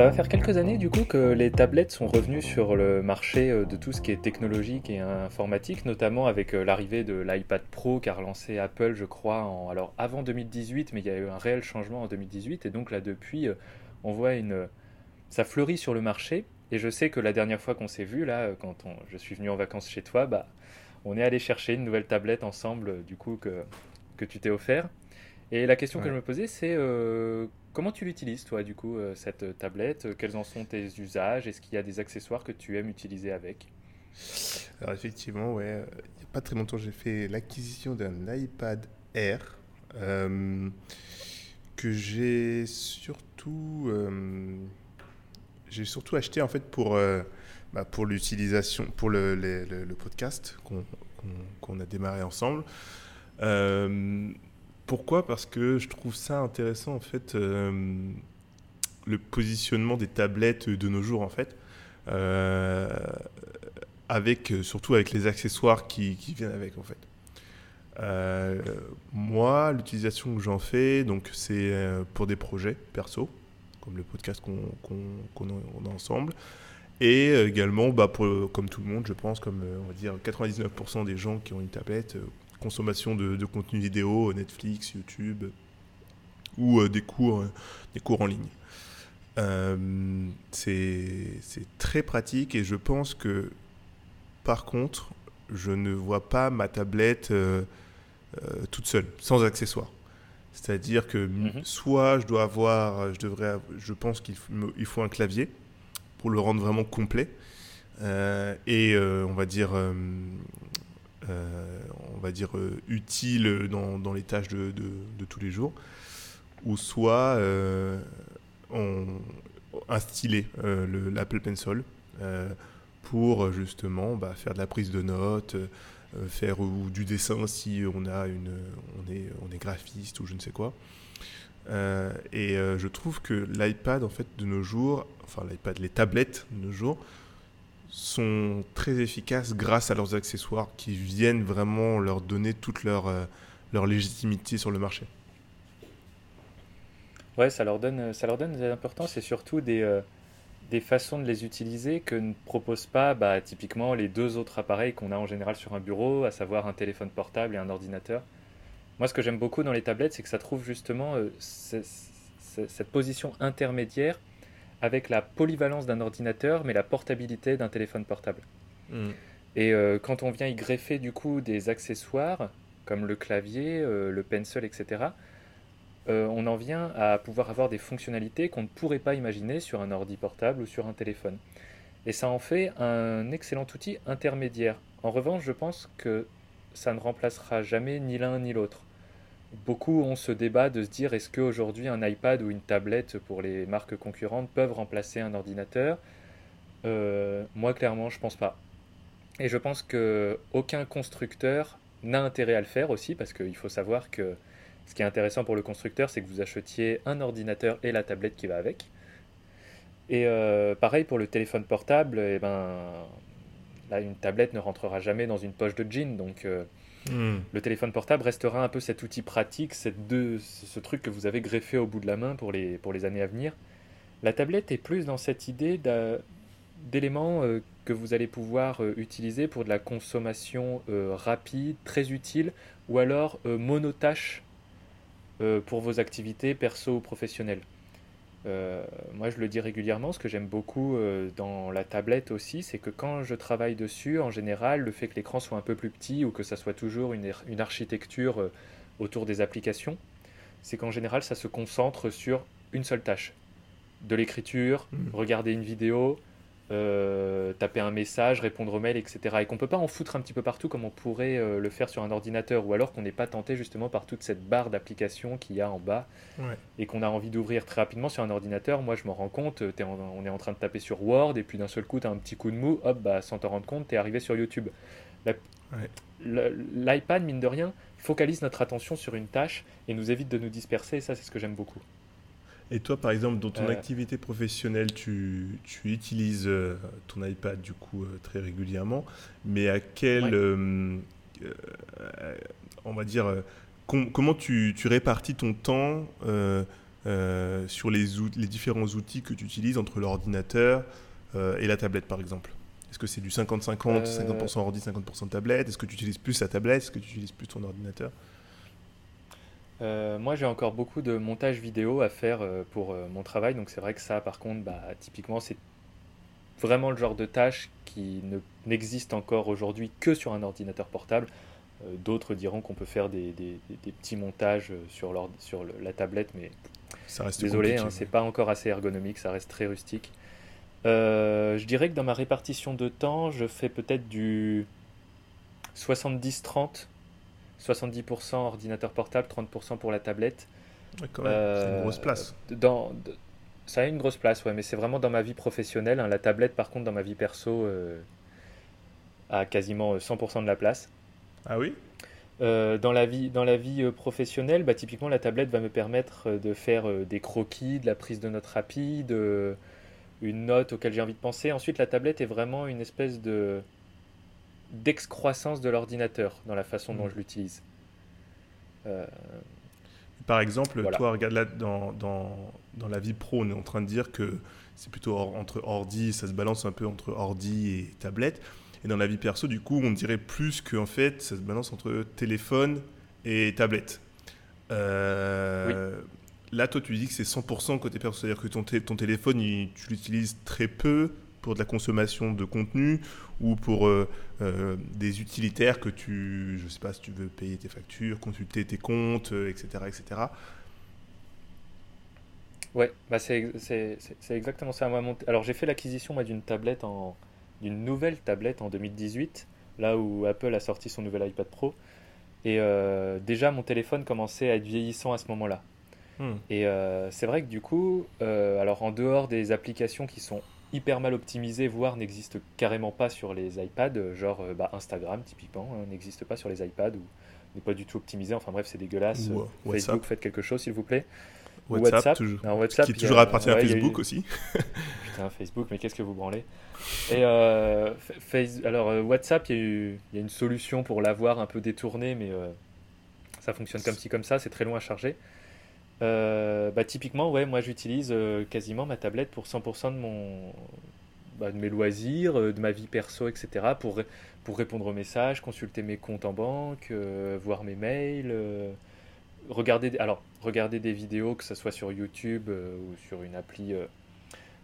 Ça va faire quelques années du coup que les tablettes sont revenues sur le marché euh, de tout ce qui est technologique et informatique, notamment avec euh, l'arrivée de l'iPad Pro qu'a relancé Apple, je crois, en, alors avant 2018, mais il y a eu un réel changement en 2018, et donc là depuis, euh, on voit une, ça fleurit sur le marché. Et je sais que la dernière fois qu'on s'est vu là, quand on- je suis venu en vacances chez toi, bah, on est allé chercher une nouvelle tablette ensemble, du coup que que tu t'es offert. Et la question que je me posais, c'est euh, comment tu l'utilises, toi, du coup, euh, cette tablette? Euh, Quels en sont tes usages? Est-ce qu'il y a des accessoires que tu aimes utiliser avec? Alors effectivement, ouais, euh, il n'y a pas très longtemps, j'ai fait l'acquisition d'un iPad Air euh, que j'ai surtout, euh, surtout acheté en fait pour, euh, bah, pour l'utilisation, pour le, podcast qu'on a démarré ensemble. Pourquoi? Parce que je trouve ça intéressant en fait euh, le positionnement des tablettes de nos jours en fait. Euh, avec surtout avec les accessoires qui, viennent avec en fait. Euh, moi, l'utilisation que j'en fais, donc c'est pour des projets perso, comme le podcast qu'on a, ensemble, et également, bah, pour, comme tout le monde, je pense, comme on va dire 99% des gens qui ont une tablette, consommation de, de contenu vidéo, Netflix, YouTube, ou euh, des cours, euh, des cours en ligne. Euh, c'est très pratique et je pense que par contre, je ne vois pas ma tablette euh, euh, toute seule, sans accessoires. C'est-à-dire que Mhm. soit je dois avoir, je devrais, je pense qu'il f- me- il faut un clavier pour le rendre vraiment complet et on va dire, on va dire euh, utile dans, les tâches de, tous les jours, ou soit euh, on, euh, l'Apple Pencil, euh, pour euh, justement bah, faire de la prise de notes, euh, euh, faire du dessin si on a une, on est, graphiste ou je ne sais quoi. Euh, et euh, je trouve que l'iPad en fait de nos jours, enfin l'iPad, les tablettes de nos jours sont très efficaces grâce à leurs accessoires qui viennent vraiment leur donner toute leur, euh, leur légitimité sur le marché. Ouais, ça leur donne, ça leur donne de l'importance et surtout des, euh, des façons de les utiliser que ne proposent pas bah, typiquement les deux autres appareils qu'on a en général sur un bureau, à savoir un téléphone portable et un ordinateur. Moi, ce que j'aime beaucoup dans les tablettes, c'est que ça trouve justement euh, ce- ce- cette position intermédiaire avec la polyvalence d'un ordinateur, mais la portabilité d'un téléphone portable. Et euh, quand on vient y greffer du coup des accessoires, comme le clavier, euh, le pencil, etc., euh, on en vient à pouvoir avoir des fonctionnalités qu'on ne pourrait pas imaginer sur un ordi portable ou sur un téléphone. Et ça en fait un excellent outil intermédiaire. En revanche, je pense que ça ne remplacera jamais ni l'un ni l'autre. Beaucoup ont ce débat de se dire est-ce qu'aujourd'hui un iPad ou une tablette pour les marques concurrentes peuvent remplacer un ordinateur? Euh, Moi, clairement, je pense pas. Et je pense que aucun constructeur n'a intérêt à le faire aussi, parce qu'il faut savoir que ce qui est intéressant pour le constructeur, c'est que vous achetiez un ordinateur et la tablette qui va avec. Et euh, pareil pour le téléphone portable, eh ben, là, une tablette ne rentrera jamais dans une poche de jean, donc euh, le téléphone portable restera un peu cet outil pratique, cette deux, ce truc que vous avez greffé au bout de la main pour les, pour les années à venir. La tablette est plus dans cette idée d'éléments euh, que vous allez pouvoir euh, utiliser pour de la consommation euh, rapide, très utile, ou alors monotâche pour vos activités perso ou professionnelles. Euh, moi, je le dis régulièrement, ce que j'aime beaucoup euh, dans la tablette aussi, c'est que quand je travaille dessus, en général, le fait que l'écran soit un peu plus petit ou que ça soit toujours une, une architecture euh, autour des applications, c'est qu'en général, ça se concentre sur une seule tâche. De l'écriture, Mm. regarder une vidéo, euh, taper un message, répondre aux mails, etc. Et qu'on peut pas en foutre un petit peu partout comme on pourrait euh, le faire sur un ordinateur, ou alors qu'on n'est pas tenté justement par toute cette barre d'applications qu'il y a en bas Ouais. et qu'on a envie d'ouvrir très rapidement sur un ordinateur. Moi, je m'en rends compte, en- on est en train de taper sur Word, et puis d'un seul coup, tu as un petit coup de mou, hop, bah, sans t'en rendre compte, tu es arrivé sur YouTube. Ouais. L'iPad, mine de rien, focalise notre attention sur une tâche et nous évite de nous disperser, et ça, c'est ce que j'aime beaucoup. Et toi, par exemple, dans ton Euh. activité professionnelle, tu, tu utilises euh, ton iPad du coup euh, très régulièrement, mais à quel, Ouais. on va dire, com- comment tu, tu répartis ton temps sur les, différents outils que tu utilises entre l'ordinateur et la tablette, par exemple? Est-ce que c'est du 50-50, Euh. 50% ordi, 50% tablette? Est-ce que tu utilises plus la tablette? Est-ce que tu utilises plus ton ordinateur? Euh, moi, j'ai encore beaucoup de montage vidéo à faire euh, pour euh, mon travail, donc c'est vrai que ça, par contre, bah, typiquement, c'est vraiment le genre de tâche qui ne n'existe encore aujourd'hui que sur un ordinateur portable. D'autres diront qu'on peut faire des, des- des- des petits montages sur, l'ord- sur le- la tablette, mais Ça reste désolé, hein, c'est pas encore assez ergonomique, ça reste très rustique. Je dirais que dans ma répartition de temps, je fais peut-être du 70-30. 70% ordinateur portable, 30% pour la tablette. Quand même, c'est une Euh, grosse place. Dans, de- ça a une grosse place, ouais, mais c'est vraiment dans ma vie professionnelle. hein. La tablette, par contre, dans ma vie perso, euh, a quasiment euh, 100% de la place. Ah oui? Euh, dans la vie, dans la vie euh, professionnelle, bah, typiquement, la tablette va me permettre euh, de faire euh, des croquis, de la prise de notes rapide, euh, une note auquel j'ai envie de penser. Ensuite, la tablette est vraiment une espèce de d'excroissance de l'ordinateur dans la façon dont Mm. je l'utilise. Euh, Par exemple, Voilà. toi, regarde là, dans, dans, dans la vie pro, on est en train de dire que c'est plutôt or- entre ordi, ça se balance un peu entre ordi et tablette. Et dans la vie perso, du coup, on dirait plus qu'en fait, ça se balance entre téléphone et tablette. Euh, Là, toi, tu dis que c'est 100% côté perso, c'est-à-dire que ton, ton téléphone, il- tu l'utilises très peu pour de la consommation de contenu ou pour euh, euh, des utilitaires que tu, je sais pas si tu veux payer tes factures, consulter tes comptes, euh, etc., etc. Ouais, bah c'est c'est- c'est- c'est exactement ça. Moi, mon- Alors j'ai fait l'acquisition moi, d'une tablette en d'une nouvelle tablette en 2018, là où Apple a sorti son nouvel iPad Pro. Et euh, déjà mon téléphone commençait à être vieillissant à ce moment-là. Hmm. Et euh, c'est vrai que du coup, euh, alors en dehors des applications qui sont hyper mal optimisées, voire n'existent carrément pas sur les iPads, euh, genre euh, bah, Instagram typiquement, hein, n'existe pas sur les iPads ou n'est pas du tout optimisé. Enfin bref, c'est dégueulasse. Ou, euh, Facebook, WhatsApp. faites quelque chose s'il vous plaît. Ou WhatsApp, toujours. Non, WhatsApp, qui toujours appartient à ouais, eu- Facebook aussi. Putain, Facebook, mais qu'est-ce que vous branlez Et euh, Fa- Face- alors euh, WhatsApp, il y, a eu- il y a une solution pour l'avoir un peu détournée, mais euh, ça fonctionne comme ci comme ça, c'est très long à charger. Euh, bah, typiquement, ouais, moi j'utilise euh, quasiment ma tablette pour 100% de mon, bah, de mes loisirs, euh, de ma vie perso, etc. Pour, ré- pour répondre aux messages, consulter mes comptes en banque, voir mes mails, regarder, alors regarder des vidéos, que ce soit sur YouTube ou sur une appli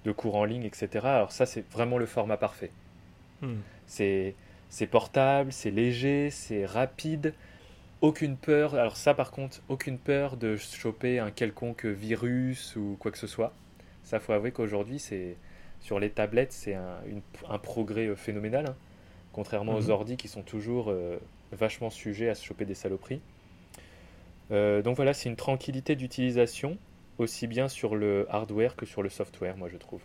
de cours en ligne, etc. Alors ça, c'est vraiment le format parfait. Hmm. C'est c'est portable, c'est léger, c'est rapide. Aucune peur. Alors ça, par contre, aucune peur de choper un quelconque virus ou quoi que ce soit. Ça, faut avouer qu'aujourd'hui, c'est sur les tablettes, c'est un, progrès euh, phénoménal. hein. Contrairement aux Mhm. ordis qui sont toujours euh, vachement sujets à se choper des saloperies. Euh, donc voilà, c'est une tranquillité d'utilisation, aussi bien sur le hardware que sur le software, moi je trouve.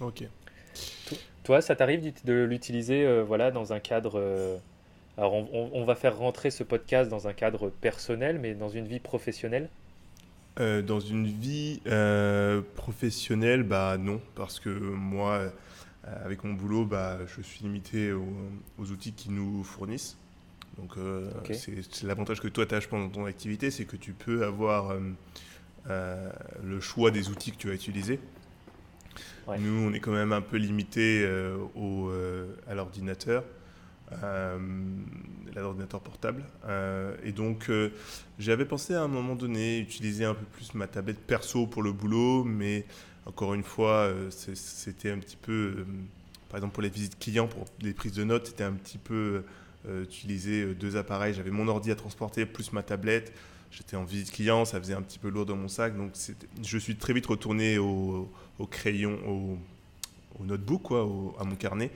Ok. Toi, ça t'arrive de l'utiliser euh, voilà, dans un cadre... alors on, on- on va faire rentrer ce podcast dans un cadre personnel, mais dans une vie professionnelle? Euh, dans une vie euh, professionnelle, bah non, parce que moi, euh, avec mon boulot, bah, je suis limité aux, aux outils qu'ils nous fournissent. Donc, c'est l'avantage que toi, tu as, je pense, dans ton activité, c'est que tu peux avoir le choix des outils que tu vas utiliser. Ouais. Nous, on est quand même un peu limité au, à l'ordinateur. L'ordinateur portable. et donc, j'avais pensé à un moment donné utiliser un peu plus ma tablette perso pour le boulot, mais encore une fois, c'était un petit peu, par exemple pour les visites clients, pour des prises de notes, c'était un petit peu utiliser deux appareils. J'avais mon ordi à transporter plus ma tablette. J'étais en visite client, ça faisait un petit peu lourd dans mon sac, donc je suis très vite retourné au, crayon, au, notebook, quoi, à mon carnet.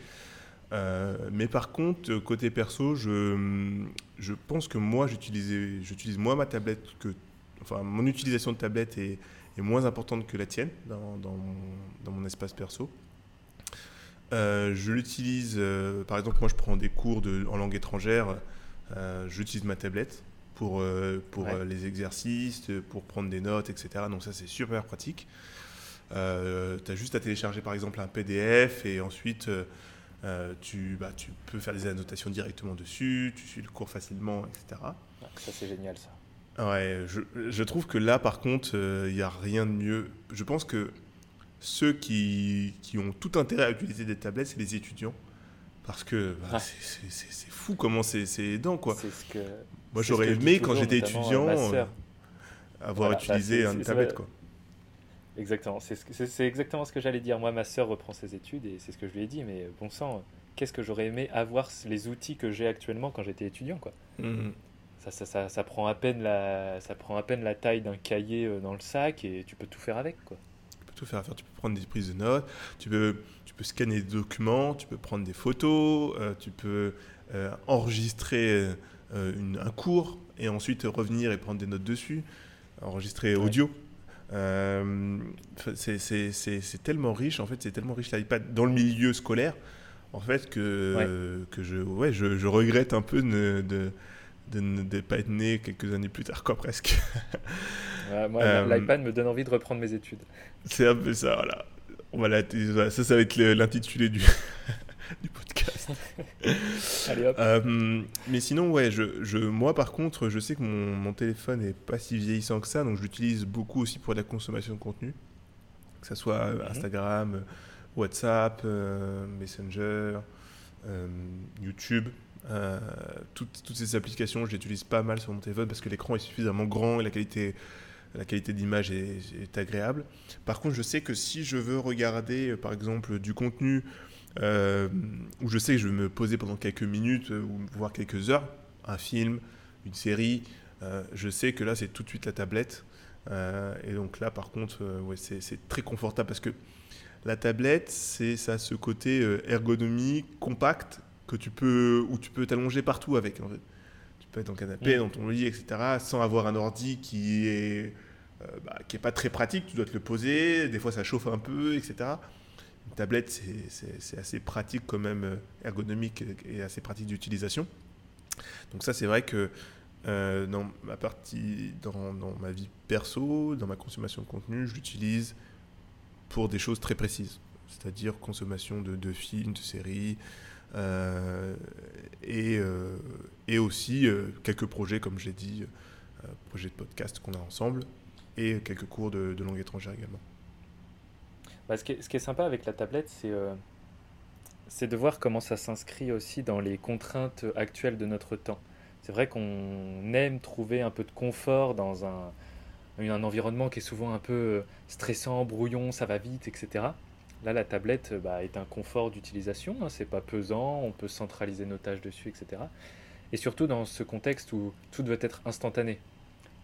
Euh, mais par contre, côté perso, je, je pense que moi, j'utilise moi ma tablette, que, enfin, mon utilisation de tablette est, est moins importante que la tienne dans, dans, mon, dans mon, espace perso. Euh, je l'utilise, euh, par exemple, moi je prends des cours de, en langue étrangère, j'utilise ma tablette pour, pour les exercices, pour prendre des notes, etc. Donc ça, c'est super pratique. Tu as juste à télécharger par exemple un PDF et ensuite tu, bah, tu peux faire des annotations directement dessus, tu suis le cours facilement, etc. ça, c'est génial ça. Ouais, je, je, trouve que là, par contre, il n'y a rien de mieux. Je pense que ceux qui, qui, ont tout intérêt à utiliser des tablettes, c'est les étudiants. Parce que bah, c'est fou comment c'est aidant, quoi. Ce que, moi, j'aurais aimé, quand j'étais étudiant, euh, avoir bah, utilisé un tablette. Quoi. Exactement. C'est exactement ce que j'allais dire. Moi, ma sœur reprend ses études et c'est ce que je lui ai dit. Mais bon sang, qu'est-ce que j'aurais aimé avoir les outils que j'ai actuellement quand j'étais étudiant, quoi. Mmh. Ça, ça, ça, ça, prend à peine la, ça prend à peine la taille d'un cahier euh, dans le sac et tu peux tout faire avec, quoi. Tu peux tout faire. Tu peux prendre des prises de notes, tu peux, tu peux scanner des documents, tu peux prendre des photos, euh, tu peux enregistrer euh, un cours et ensuite revenir et prendre des notes dessus, enregistrer audio. Euh, c'est tellement riche, en fait, c'est tellement riche l'iPad dans le milieu scolaire, en fait, que, que je, ouais, je, je, regrette un peu de, de, de ne pas être né quelques années plus tard, quoi, presque. moi, euh, l'iPad me donne envie de reprendre mes études. C'est un peu ça, voilà. Ça, ça va être l'intitulé du, du podcast. Allez hop. Euh, mais sinon, ouais, je, je, moi par contre, je sais que mon, mon téléphone est pas si vieillissant que ça, donc je l'utilise beaucoup aussi pour la consommation de contenu, que ce soit euh, mhm. Instagram, WhatsApp, euh, Messenger, YouTube. toutes, toutes, ces applications, je les utilise pas mal sur mon téléphone parce que l'écran est suffisamment grand et la qualité la qualité d'image est, est, agréable. Par contre, je sais que si je veux regarder, par exemple, du contenu euh, où je sais que je vais me poser pendant quelques minutes euh, ou voire quelques heures, un film, une série, euh, je sais que là c'est tout de suite la tablette. et donc là par contre, ouais, c'est très confortable parce que la tablette, c'est ça ce côté ergonomie compact que tu peux, où tu peux t'allonger partout avec. En fait. Tu peux être en canapé, dans ton lit, etc., sans avoir un ordi qui est, bah, qui est pas très pratique. Tu dois te le poser, des fois ça chauffe un peu, etc tablette, c'est assez pratique quand même, euh, ergonomique et assez pratique d'utilisation. Donc ça, c'est vrai que euh, dans ma partie, dans, ma vie perso, dans ma consommation de contenu, je l'utilise pour des choses très précises, c'est-à-dire consommation de, films, de séries, euh, et, et, aussi quelques projets, comme j'ai dit, projets de podcast qu'on a ensemble, et quelques cours de langue étrangère également. Bah, ce, qui est, sympa avec la tablette, euh, c'est de voir comment ça s'inscrit aussi dans les contraintes actuelles de notre temps. C'est vrai qu'on aime trouver un peu de confort dans un, environnement qui est souvent un peu euh, stressant, brouillon, ça va vite, etc. Là, la tablette bah, est un confort d'utilisation, hein, c'est pas pesant, on peut centraliser nos tâches dessus, etc. Et surtout dans ce contexte où tout doit être instantané.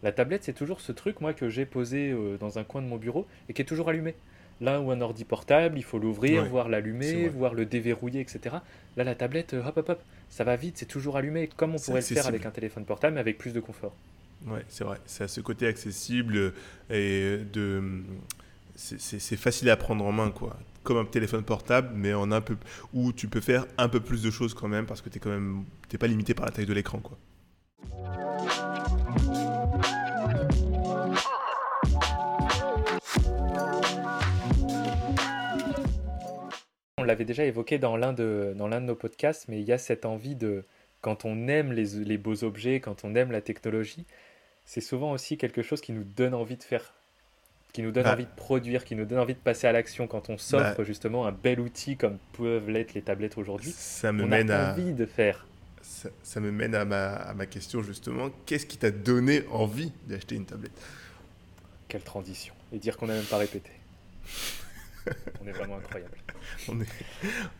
La tablette, c'est toujours ce truc, moi, que j'ai posé euh, dans un coin de mon bureau et qui est toujours allumé. Là où un ordi portable, il faut l'ouvrir, voir l'allumer, voir le déverrouiller, etc. Là, la tablette, hop, hop, hop, ça va vite, c'est toujours allumé, comme on pourrait le faire avec un téléphone portable, mais avec plus de confort. Ouais, c'est vrai. C'est à ce côté accessible et de. C'est facile à prendre en main, quoi. Comme un téléphone portable, mais en un peu. où tu peux faire un peu plus de choses quand même, parce que tu quand même. T'es pas limité par la taille de l'écran, quoi. On l'avait déjà évoqué dans l'un de, dans l'un de nos podcasts, mais il y a cette envie de, quand on aime les, les beaux objets, quand on aime la technologie, c'est souvent aussi quelque chose qui nous donne envie de faire qui nous donne Bah. envie de produire, qui nous donne envie de passer à l'action quand on s'offre Bah. justement un bel outil comme peuvent l'être les tablettes aujourd'hui. Ça me On mène a à envie de faire. ça, ça me mène à ma, à ma question justement. Qu'est-ce qui t'a donné envie d'acheter une tablette? Quelle transition. Et dire qu'on n'a même pas répété. on est vraiment incroyable. On est,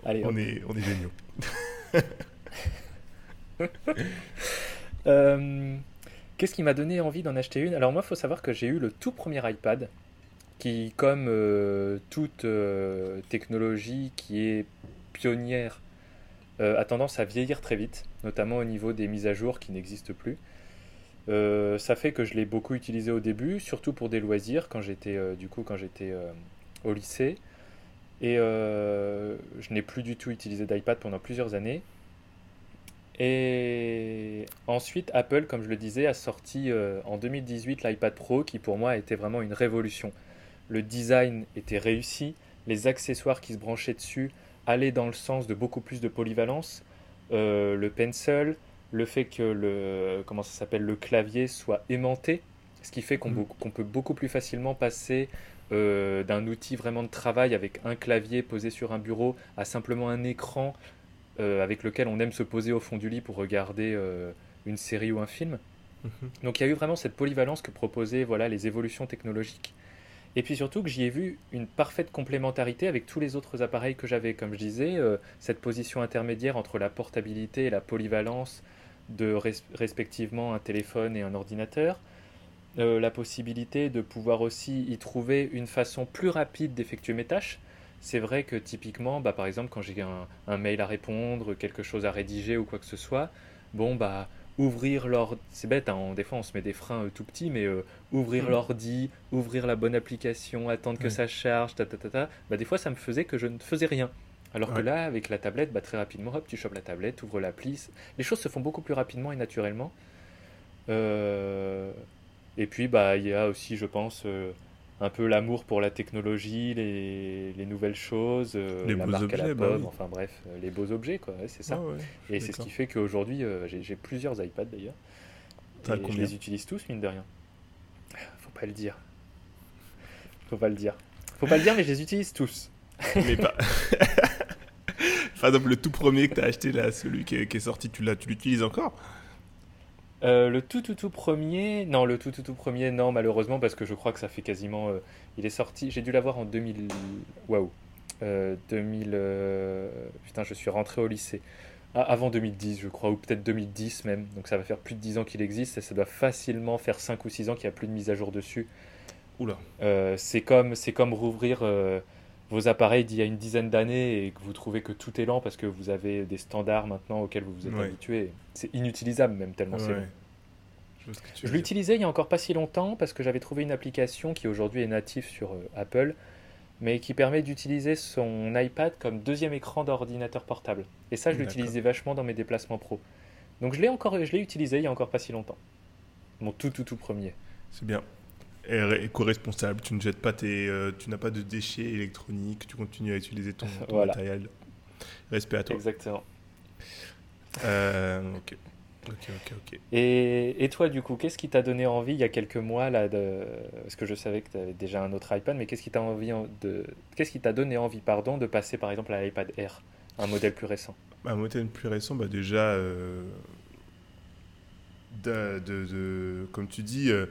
Allez, on est, on est géniaux. Euh, Qu'est-ce qui m'a donné envie d'en acheter une? Alors moi, il faut savoir que j'ai eu le tout premier iPad, qui, comme euh, toute euh, technologie qui est pionnière, a tendance à vieillir très vite, notamment au niveau des mises à jour qui n'existent plus. Ça fait que je l'ai beaucoup utilisé au début, surtout pour des loisirs, quand j'étais du coup quand j'étais au lycée. Et euh, je n'ai plus du tout utilisé d'iPad pendant plusieurs années. Et ensuite, Apple, comme je le disais, a sorti euh, en 2018 l'iPad Pro, qui pour moi était vraiment une révolution. Le design était réussi, les accessoires qui se branchaient dessus allaient dans le sens de beaucoup plus de polyvalence. Euh, le pencil, le fait que le comment ça s'appelle le clavier soit aimanté, ce qui fait qu'on qu'on peut beaucoup plus facilement passer euh, d'un outil vraiment de travail avec un clavier posé sur un bureau à simplement un écran euh, avec lequel on aime se poser au fond du lit pour regarder euh, une série ou un film. Mhm. Donc il y a eu vraiment cette polyvalence que proposaient voilà, les évolutions technologiques. Et puis surtout que j'y ai vu une parfaite complémentarité avec tous les autres appareils que j'avais. Comme je disais, euh, cette position intermédiaire entre la portabilité et la polyvalence de res- respectivement un téléphone et un ordinateur. Euh, la possibilité de pouvoir aussi y trouver une façon plus rapide d'effectuer mes tâches. C'est vrai que typiquement, bah, par exemple, quand j'ai un, un mail à répondre, quelque chose à rédiger ou quoi que ce soit, bon, bah, ouvrir l'ordi, c'est bête, hein, on- des fois on se met des freins euh, tout petits, mais euh, ouvrir Mhm. l'ordi, ouvrir la bonne application, attendre que ça charge, ta, ta, ta, ta, bah, des fois ça me faisait que je ne faisais rien. Alors que là, avec la tablette, bah, très rapidement, hop, tu chopes la tablette, ouvres l'appli, les choses se font beaucoup plus rapidement et naturellement. Euh, Et puis, bah, il y a aussi, je pense, euh, un peu l'amour pour la technologie, les, les nouvelles choses, euh, Les la à objets, bah oui. enfin bref, euh, les beaux objets, quoi, ouais, c'est ça. Ah ouais, Et c'est ce qui fait qu'aujourd'hui, euh, j'ai plusieurs iPads d'ailleurs. Je les utilise tous, mine de rien. Faut pas le dire. Faut pas le dire. Faut pas le dire, mais je les utilise tous. Mais pas. Par exemple, le tout premier que t'as acheté là, celui qui est, qui est sorti, tu tu l'utilises encore? Euh, le tout tout tout premier, non, le tout tout tout premier, non, malheureusement, parce que je crois que ça fait quasiment. euh, il est sorti, j'ai dû l'avoir en 2000. Waouh! Euh, 2000. euh, Putain, je suis rentré au lycée. Ah, avant 2010, je crois, ou peut-être 2010 même. Donc ça va faire plus de 10 ans qu'il existe et ça doit facilement faire 5 ou 6 ans qu'il n'y a plus de mise à jour dessus. Oula. C'est comme, c'est comme rouvrir vos appareils d'il y a une dizaine d'années et que vous trouvez que tout est lent parce que vous avez des standards maintenant auxquels vous vous êtes Ouais. habitué. C'est inutilisable même tellement c'est long. Je l'utilisais il y a encore pas si longtemps parce que j'avais trouvé une application qui aujourd'hui est native sur euh, Apple, mais qui permet d'utiliser son iPad comme deuxième écran d'ordinateur portable. Et ça, je l'utilisais vachement dans mes déplacements pro. Donc je l'ai encore, je l'ai utilisé il y a encore pas si longtemps. Mon tout tout tout premier. C'est bien. Éco-responsable, tu ne jettes pas tes, euh, tu n'as pas de déchets électroniques, tu continues à utiliser ton, ton Voilà. matériel. Respect à toi. Exactement. Euh, ok. Ok, ok, ok. Et, et toi, du coup, qu'est-ce qui t'a donné envie il y a quelques mois là de... Parce que je savais que tu avais déjà un autre iPad, mais qu'est-ce qui t'a envie en- de... qu'est-ce qui t'a donné envie, pardon, de passer par exemple à l'iPad Air, un modèle plus récent? Un modèle plus récent, bah déjà, euh, de, de- de- comme tu dis, euh,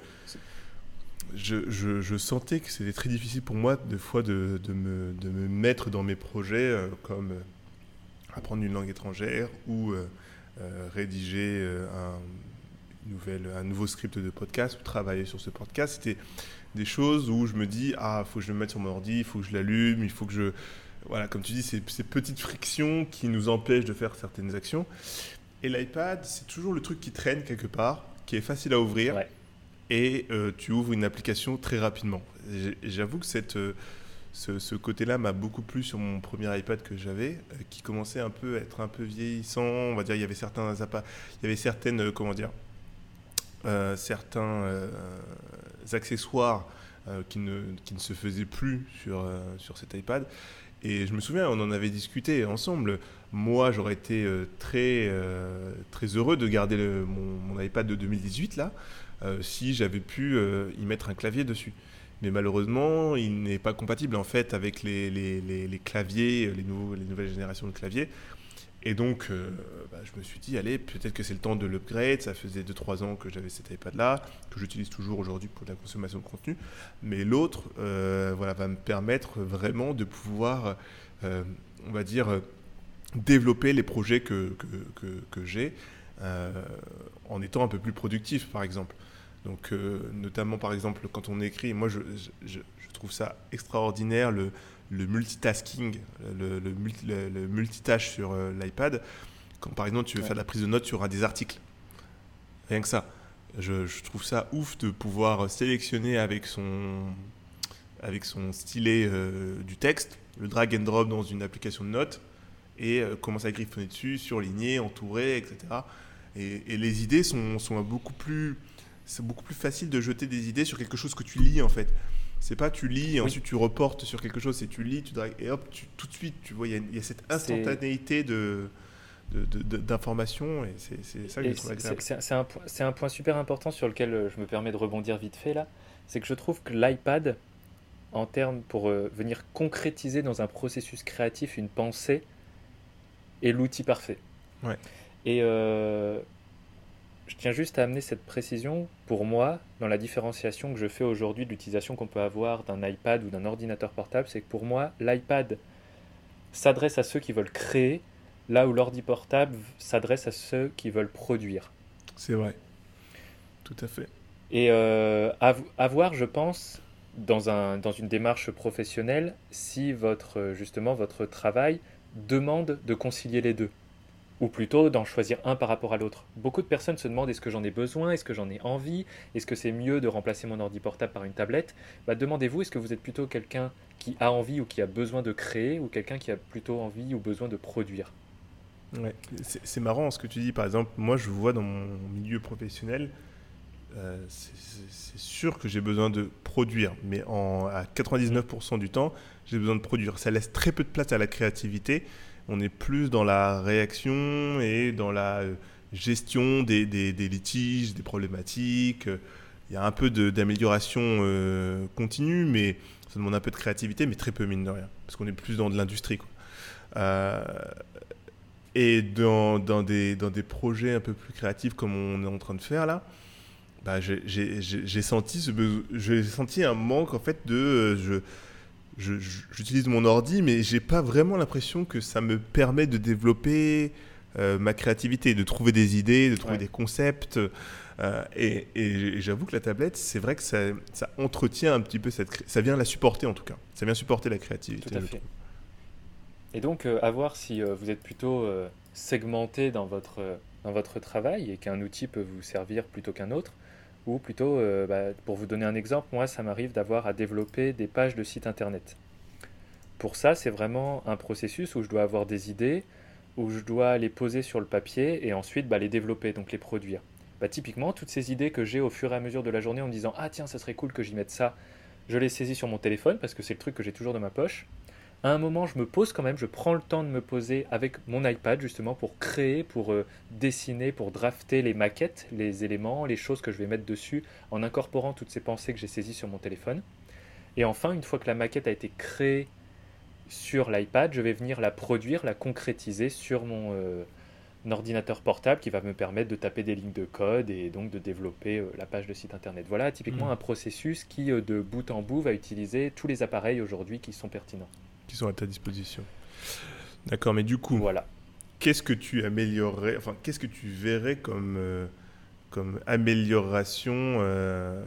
je, sentais que c'était très difficile pour moi, des fois, de, me, mettre dans mes projets, euh, comme euh, apprendre une langue étrangère ou euh, rédiger un, nouvelle, un nouveau script de podcast ou travailler sur ce podcast. C'était des choses où je me dis, ah, faut que je me mette sur mon ordi, il faut que je l'allume, il faut que je... Voilà, comme tu dis, c'est ces petites frictions qui nous empêchent de faire certaines actions. Et l'iPad, c'est toujours le truc qui traîne quelque part, qui est facile à ouvrir. Ouais. Et euh, tu ouvres une application très rapidement. J'avoue que cette, euh, ce, côté-là m'a beaucoup plu sur mon premier iPad que j'avais, euh, qui commençait un peu à être un peu vieillissant. On va dire, il y avait certains il y avait certaines, comment dire, certains accessoires qui, ne, qui ne se faisaient plus sur, sur cet iPad. Et je me souviens, on en avait discuté ensemble. Moi, j'aurais été très, très heureux de garder mon, iPad de 2018 là, si j'avais pu euh, y mettre un clavier dessus. mais malheureusement, il n'est pas compatible en fait avec les, claviers, les, nouveaux, les nouvelles générations de claviers. Et donc, euh, bah, je me suis dit, allez, peut-être que c'est le temps de l'upgrade. Ça faisait 2-3 ans que j'avais cet iPad-là, que j'utilise toujours aujourd'hui pour la consommation de contenu. Mais l'autre, euh, voilà, va me permettre vraiment de pouvoir, euh, on va dire, développer les projets que, j'ai en étant un peu plus productif, par exemple. Donc, notamment, par exemple, quand on écrit, moi, je, je, je trouve ça extraordinaire, le, le multitasking, le, le, multitâche sur euh, l'iPad, quand par exemple tu veux faire de la prise de notes sur un des articles. Rien que ça. Je, trouve ça ouf de pouvoir sélectionner avec son, avec son stylet euh, du texte, le drag and drop dans une application de notes et euh, commencer à griffonner dessus, surligner, entourer, etc. Et, les idées sont, sont beaucoup plus. C'est beaucoup plus facile de jeter des idées sur quelque chose que tu lis en fait. C'est pas tu lis et ensuite tu reportes sur quelque chose, c'est tu lis, tu dragues et hop, tu, tout de suite, tu vois, il y, a cette instantanéité de d'information et c'est ça que je trouve agréable. C'est un, un, point super important sur lequel euh, je me permets de rebondir vite fait là. C'est que je trouve que l'iPad, en termes pour euh, venir concrétiser dans un processus créatif une pensée, est l'outil parfait. Ouais. Et euh, je tiens juste à amener cette précision pour moi dans la différenciation que je fais aujourd'hui de l'utilisation qu'on peut avoir d'un iPad ou d'un ordinateur portable, c'est que pour moi l'iPad s'adresse à ceux qui veulent créer, là où l'ordi portable s'adresse à ceux qui veulent produire. C'est vrai, tout à fait. Et euh, à, voir, je pense, dans, un, dans une démarche professionnelle, si votre, justement votre travail demande de concilier les deux ou plutôt d'en choisir un par rapport à l'autre. Beaucoup de personnes se demandent est-ce que j'en ai besoin, est-ce que j'en ai envie, est-ce que c'est mieux de remplacer mon ordi portable par une tablette? Bah, Demandez-vous, est-ce que vous êtes plutôt quelqu'un qui a envie ou qui a besoin de créer, ou quelqu'un qui a plutôt envie ou besoin de produire? Ouais. C'est marrant ce que tu dis, par exemple, moi je vois dans mon milieu professionnel, euh, c'est sûr que j'ai besoin de produire, mais à 99% du temps, j'ai besoin de produire. Ça laisse très peu de place à la créativité on est plus dans la réaction et dans la euh, gestion des, litiges, des problématiques. Il y a un peu d'amélioration euh, continue, mais ça demande un peu de créativité, mais très peu mine de rien, parce qu'on est plus dans de l'industrie. Euh, et dans, des, projets un peu plus créatifs comme on est en train de faire là, bah, j'ai senti, un manque en fait de... j'utilise mon ordi, mais j'ai pas vraiment l'impression que ça me permet de développer euh, ma créativité, de trouver des idées, de trouver des concepts. Euh, et, j'avoue que la tablette, c'est vrai que ça, ça, entretient un petit peu cette. Ça vient la supporter en tout cas. Ça vient supporter la créativité. Tout à fait. Et donc, euh, à voir si vous êtes plutôt segmenté dans votre, dans votre travail et qu'un outil peut vous servir plutôt qu'un autre ou plutôt, euh, bah, pour vous donner un exemple, moi, ça m'arrive d'avoir à développer des pages de site internet. Pour ça, c'est vraiment un processus où je dois avoir des idées, où je dois les poser sur le papier et ensuite bah, les développer, donc les produire. Bah, typiquement, toutes ces idées que j'ai au fur et à mesure de la journée en me disant Ah, tiens, ça serait cool que j'y mette ça, je les saisis sur mon téléphone parce que c'est le truc que j'ai toujours dans ma poche à un moment, je me pose quand même, je prends le temps de me poser avec mon iPad justement pour créer, pour euh, dessiner, pour drafter les maquettes, les éléments, les choses que je vais mettre dessus en incorporant toutes ces pensées que j'ai saisies sur mon téléphone. Et enfin, une fois que la maquette a été créée sur l'iPad, je vais venir la produire, la concrétiser sur mon euh, ordinateur portable qui va me permettre de taper des lignes de code et donc de développer euh, la page de site internet. Voilà typiquement mmh. un processus qui, de bout en bout, va utiliser tous les appareils aujourd'hui qui sont pertinents qui sont à ta disposition. D'accord, mais du coup, voilà. qu'est-ce que tu améliorerais, enfin, qu'est-ce que tu verrais comme, euh, comme amélioration euh,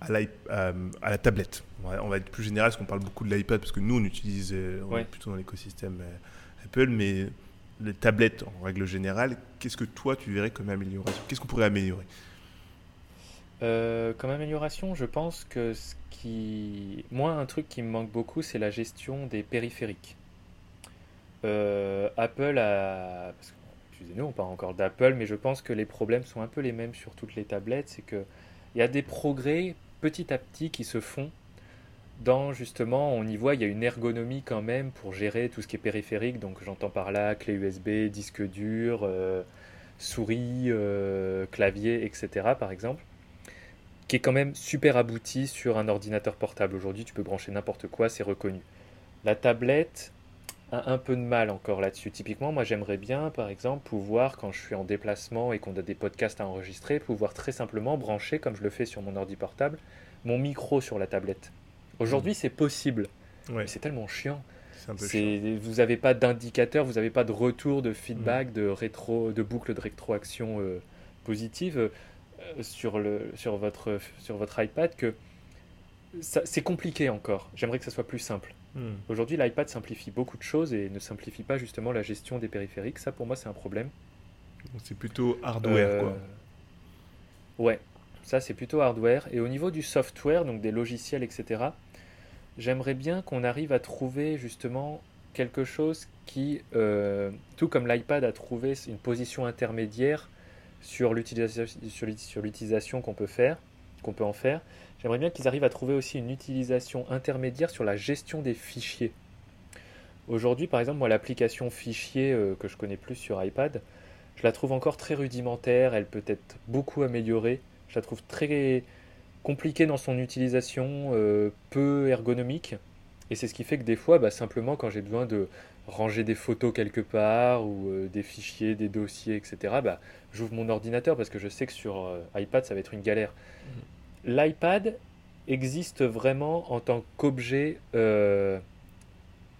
à, à, la tablette? On va, être plus général parce qu'on parle beaucoup de l'iPad parce que nous, on utilise euh, plutôt dans l'écosystème Apple, mais les tablettes en règle générale, qu'est-ce que toi tu verrais comme amélioration? Qu'est-ce qu'on pourrait améliorer? Comme amélioration, je pense que ce moi, un truc qui me manque beaucoup, c'est la gestion des périphériques. Euh, Apple a. excusez-nous, on parle encore d'Apple, mais je pense que les problèmes sont un peu les mêmes sur toutes les tablettes. C'est qu'il y a des progrès petit à petit qui se font dans justement, on y voit, il y a une ergonomie quand même pour gérer tout ce qui est périphérique. Donc j'entends par là clé USB, disque dur, euh, souris, euh, clavier, etc. par exemple qui est quand même super abouti sur un ordinateur portable. Aujourd'hui, tu peux brancher n'importe quoi, c'est reconnu. La tablette a un peu de mal encore là-dessus. Typiquement, moi j'aimerais bien, par exemple, pouvoir, quand je suis en déplacement et qu'on a des podcasts à enregistrer, pouvoir très simplement brancher, comme je le fais sur mon ordi portable, mon micro sur la tablette. Aujourd'hui, c'est possible. Ouais. Mais c'est tellement chiant. C'est un peu chiant. C'est- Vous n'avez pas d'indicateur, vous n'avez pas de retour, de feedback, de rétro, de boucle de rétroaction euh, positive sur, le, sur, votre, sur votre iPad que c'est compliqué encore. J'aimerais que ça soit plus simple. Hmm. Aujourd'hui, l'iPad simplifie beaucoup de choses et ne simplifie pas justement la gestion des périphériques. Ça, pour moi, c'est un problème. C'est plutôt hardware, Euh, quoi. Ouais, ça c'est plutôt hardware. Et au niveau du software, donc des logiciels, etc., j'aimerais bien qu'on arrive à trouver justement quelque chose qui, euh, tout comme l'iPad a trouvé une position intermédiaire sur l'utilisation qu'on peut faire, qu'on peut en faire, j'aimerais bien qu'ils arrivent à trouver aussi une utilisation intermédiaire sur la gestion des fichiers. Aujourd'hui, par exemple, moi, l'application fichier euh, que je connais plus sur iPad, je la trouve encore très rudimentaire, elle peut être beaucoup améliorée. Je la trouve très compliquée dans son utilisation, euh, peu ergonomique. Et c'est ce qui fait que des fois, bah, simplement, quand j'ai besoin de ranger des photos quelque part ou euh, des fichiers, des dossiers, etc., bah, j'ouvre mon ordinateur parce que je sais que sur euh, iPad, ça va être une galère. L'iPad existe vraiment en tant qu'objet euh,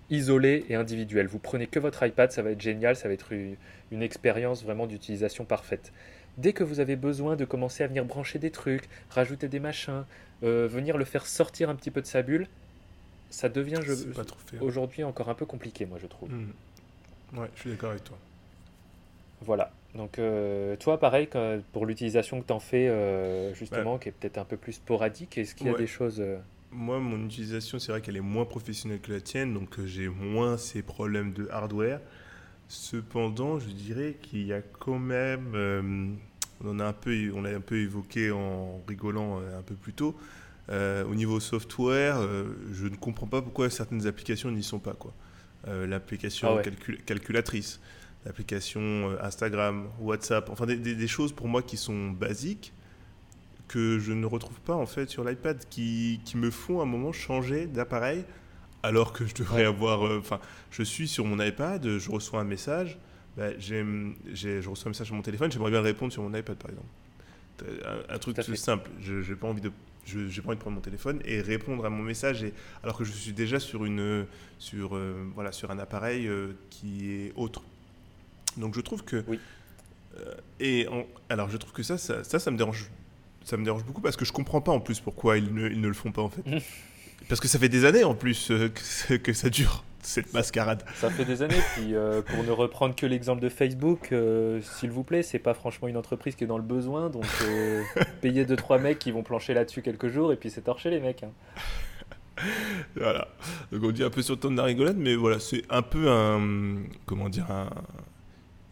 isolé et individuel. Vous prenez que votre iPad, ça va être génial, ça va être une, une expérience vraiment d'utilisation parfaite. Dès que vous avez besoin de commencer à venir brancher des trucs, rajouter des machins, venir le faire sortir un petit peu de sa bulle, ça devient je- aujourd'hui encore un peu compliqué, moi je trouve. Hmm. Ouais, je suis d'accord avec toi. Voilà. Donc euh, toi, pareil, pour l'utilisation que tu en fais, euh, justement, qui est peut-être un peu plus sporadique, est-ce qu'il y a Ouais. des choses... euh, Moi, mon utilisation, c'est vrai qu'elle est moins professionnelle que la tienne, donc j'ai moins ces problèmes de hardware. Cependant, je dirais qu'il y a quand même, on en a un peu, on l'a un peu évoqué en rigolant un peu plus tôt. Euh, au niveau software, euh, je ne comprends pas pourquoi certaines applications n'y sont pas quoi. Euh, l'application Ah ouais. calcul- calculatrice, l'application Instagram, WhatsApp, enfin des, des- des choses pour moi qui sont basiques que je ne retrouve pas en fait sur l'iPad qui, qui me font à un moment changer d'appareil alors que je devrais Ouais. avoir euh, enfin je suis sur mon iPad je reçois un message bah, j'ai- je reçois un message sur mon téléphone j'aimerais bien répondre sur mon iPad par exemple un, un truc simple je j'ai pas envie de je j'ai pas envie de prendre mon téléphone et répondre à mon message et, alors que je suis déjà sur une sur euh, voilà sur un appareil euh, qui est autre donc je trouve que Oui. euh, et en- alors je trouve que ça, ça ça ça me dérange ça me dérange beaucoup parce que je comprends pas en plus pourquoi ils ne, ils ne le font pas en fait. parce que ça fait des années en plus que, que ça dure cette mascarade. Ça fait des années, puis euh, pour ne reprendre que l'exemple de Facebook, euh, s'il vous plaît, c'est pas franchement une entreprise qui est dans le besoin, donc euh, payer 2-3 mecs qui vont plancher là-dessus quelques jours, et puis c'est torché les mecs. hein. Voilà. Donc on dit un peu sur le ton de la rigolade, mais voilà, c'est un peu un comment dire un,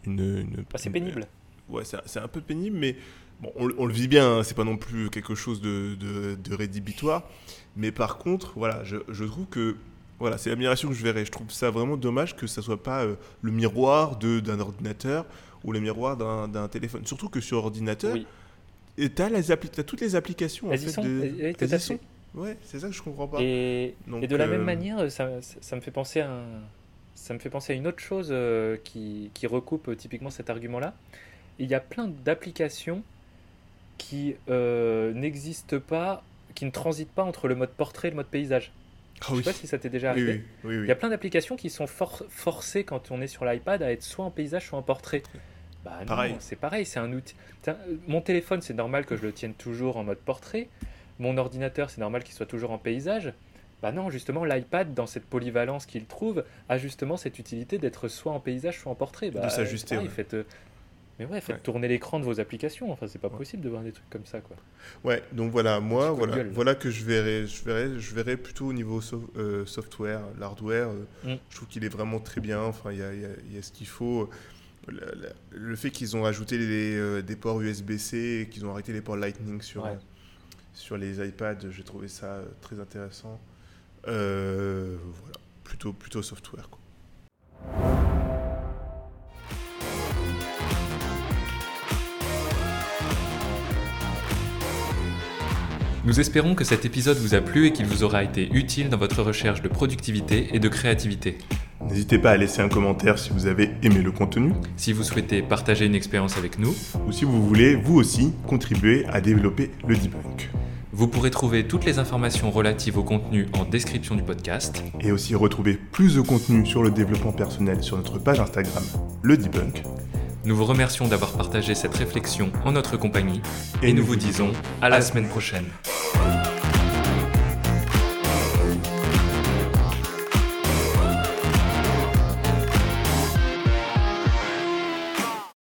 une, une- Bah, c'est une- pénible. Ouais, c'est c'est un peu pénible, mais bon, on, on le vit bien, hein, c'est pas non plus quelque chose de, de, de rédhibitoire. Mais par contre, voilà, je, je trouve que voilà, c'est l'admiration que je verrais. Je trouve ça vraiment dommage que ça soit pas euh, le miroir d'un ordinateur ou le miroir d'un téléphone. Surtout que sur ordinateur, Oui, appli- t'as toutes les applications. en elles fait, sont. de- elles- y. Ouais, c'est ça que je comprends pas. Et, Donc, et de la euh, même manière, ça, me fait penser à un- ça me fait penser à une autre chose euh, qui, qui recoupe typiquement cet argument-là. Il y a plein d'applications qui n'existent pas, qui ne transitent pas entre le mode portrait et le mode paysage. Ah Je oui. sais pas si ça t'est déjà arrivé. oui, oui, oui. Il y a plein d'applications qui sont for- forcées quand on est sur l'iPad à être soit en paysage, soit en portrait. Bah non, Pareil. c'est pareil, c'est un outil. Mon téléphone, c'est normal que je le tienne toujours en mode portrait. Mon ordinateur, c'est normal qu'il soit toujours en paysage. Bah non, justement, l'iPad, dans cette polyvalence qu'il trouve, a justement cette utilité d'être soit en paysage, soit en portrait. Bah, s'ajuster, ouais. faites, euh, Mais ouais, faites Ouais. tourner l'écran de vos applications. Enfin, c'est pas Ouais. possible de voir des trucs comme ça, quoi. Ouais, donc voilà, moi, voilà, voilà que je verrais, je verrais, je verrais plutôt au niveau so- euh, software, l'hardware. euh, Mm. Je trouve qu'il est vraiment très bien. Enfin, il y a, y a- y a ce qu'il faut. Le, le- le fait qu'ils ont rajouté les, euh, des ports USB-C, et qu'ils ont arrêté les ports Lightning sur Ouais. euh, sur les iPads, j'ai trouvé ça très intéressant. Voilà, plutôt plutôt software. Quoi. Nous espérons que cet épisode vous a plu et qu'il vous aura été utile dans votre recherche de productivité et de créativité. N'hésitez pas à laisser un commentaire si vous avez aimé le contenu. Si vous souhaitez partager une expérience avec nous. Ou si vous voulez, vous aussi, contribuer à développer le debunk. Vous pourrez trouver toutes les informations relatives au contenu en description du podcast. Et aussi retrouver plus de contenu sur le développement personnel sur notre page Instagram, le debunk. Nous vous remercions d'avoir partagé cette réflexion en notre compagnie et, nous vous disons à la semaine prochaine.